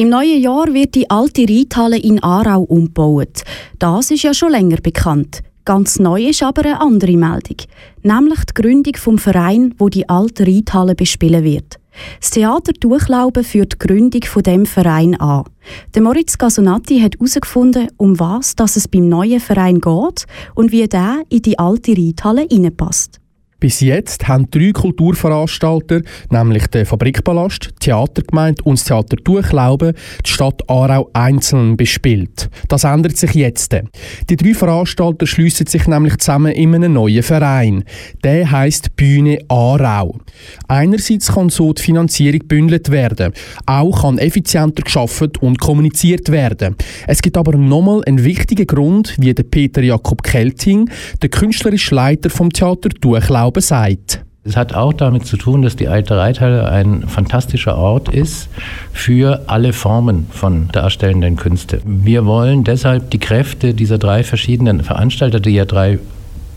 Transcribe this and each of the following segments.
Im neuen Jahr wird die alte Reithalle in Aarau umgebaut. Das ist ja schon länger bekannt. Ganz neu ist aber eine andere Meldung, nämlich die Gründung vom Verein, wo die alte Reithalle bespielen wird. Das Theater Durchlauben führt die Gründung von dem Verein an. Der Moritz Gasonati hat herausgefunden, um was dass es beim neuen Verein geht und wie der in die alte Reithalle hineinpasst. Bis jetzt haben drei Kulturveranstalter, nämlich der Fabrikpalast, Theatergemeinde und das Theater Durchlauben, die Stadt Aarau einzeln bespielt. Das ändert sich jetzt. Die drei Veranstalter schließen sich nämlich zusammen in einen neuen Verein. Der heißt Bühne Aarau. Einerseits kann so die Finanzierung bündelt werden, auch kann effizienter geschaffen und kommuniziert werden. Es gibt aber nochmal einen wichtigen Grund, wie der Peter Jakob Kelting, der künstlerische Leiter vom Theater Durchlauben, Glaube sagt. Es hat auch damit zu tun, dass die alte Reithalle ein fantastischer Ort ist für alle Formen von darstellenden Künste. Wir wollen deshalb die Kräfte dieser drei verschiedenen Veranstalter, die ja drei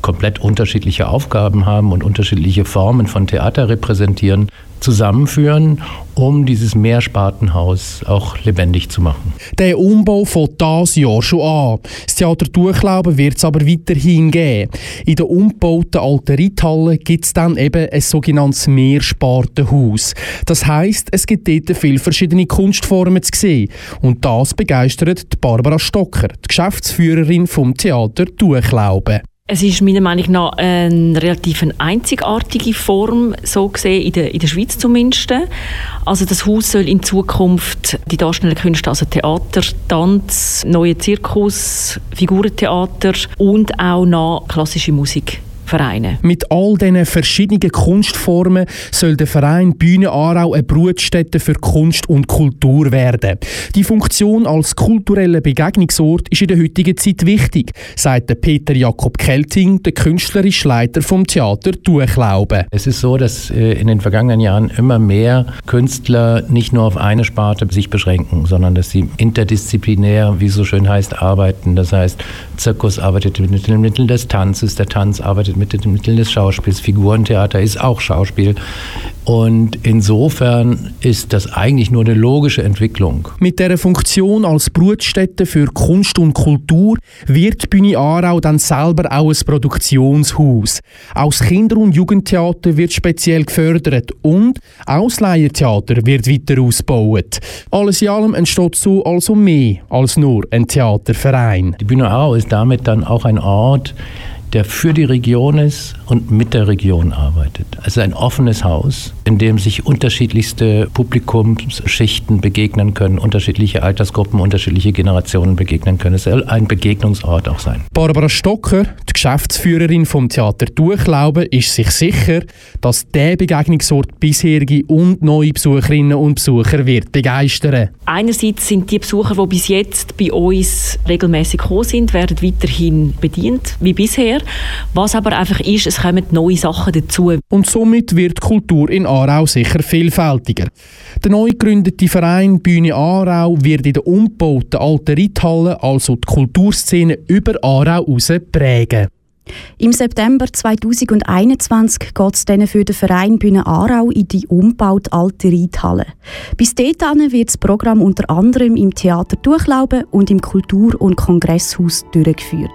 komplett unterschiedliche Aufgaben haben und unterschiedliche Formen von Theater repräsentieren, zusammenführen, um dieses Mehrspartenhaus auch lebendig zu machen. Der Umbau fängt dieses Jahr schon an. Das Theater Durchlauben wird es aber weiterhin geben. In der umgebauten alten Reithalle gibt es dann eben ein sogenanntes Mehrspartenhaus. Das heisst, es gibt dort viele verschiedene Kunstformen zu sehen. Und das begeistert Barbara Stocker, die Geschäftsführerin vom Theater Durchlauben. Es ist meiner Meinung nach eine relativ einzigartige Form, so gesehen, in der, in der Schweiz zumindest. Also das Haus soll in Zukunft die darstellenden Künste, also Theater, Tanz, neue Zirkus, Figurentheater und auch noch klassische Musik Vereine. Mit all diesen verschiedenen Kunstformen soll der Verein Bühne Aarau eine Brutstätte für Kunst und Kultur werden. Die Funktion als kultureller Begegnungsort ist in der heutigen Zeit wichtig, sagt Peter Jakob Kelting, der künstlerische Leiter vom Theater Durchlauben. Es ist so, dass äh, in den vergangenen Jahren immer mehr Künstler nicht nur auf eine Sparte sich beschränken, sondern dass sie interdisziplinär, wie es so schön heißt, arbeiten. Das heißt, Zirkus arbeitet mit den Mitteln des Tanzes, der Tanz arbeitet arbeitet mit den Mitteln des Schauspiels. Figurentheater ist auch Schauspiel. Und insofern ist das eigentlich nur eine logische Entwicklung. Mit der Funktion als Brutstätte für Kunst und Kultur wird Bühne Aarau dann selber auch ein Produktionshaus. Auch das Kinder- und Jugendtheater wird speziell gefördert und auch das Laientheater wird weiter ausgebaut. Alles in allem entsteht so also mehr als nur ein Theaterverein. Die Bühne Aarau ist damit dann auch ein Ort, der für die Region ist und mit der Region arbeitet. Also ein offenes Haus, in dem sich unterschiedlichste Publikumsschichten begegnen können, unterschiedliche Altersgruppen, unterschiedliche Generationen begegnen können. Es soll ein Begegnungsort auch sein. Barbara Stocker, die Geschäftsführerin vom Theater Durchlauben, ist sich sicher, dass der Begegnungsort bisherige und neue Besucherinnen und Besucher wird begeistern. Einerseits sind die Besucher, die bis jetzt bei uns regelmäßig gekommen sind, werden weiterhin bedient wie bisher. Was aber einfach ist, es kommen neue Sachen dazu. Und somit wird die Kultur in Aarau sicher vielfältiger. Der neu gegründete Verein Bühne Aarau wird in der umgebauten alten Reithalle also die Kulturszene über Aarau heraus prägen. Im September 2021 geht es dann für den Verein Bühne Aarau in die umgebaute alte Reithalle. Bis dahin wird das Programm unter anderem im Theater Durchlauben und im Kultur- und Kongresshaus durchgeführt.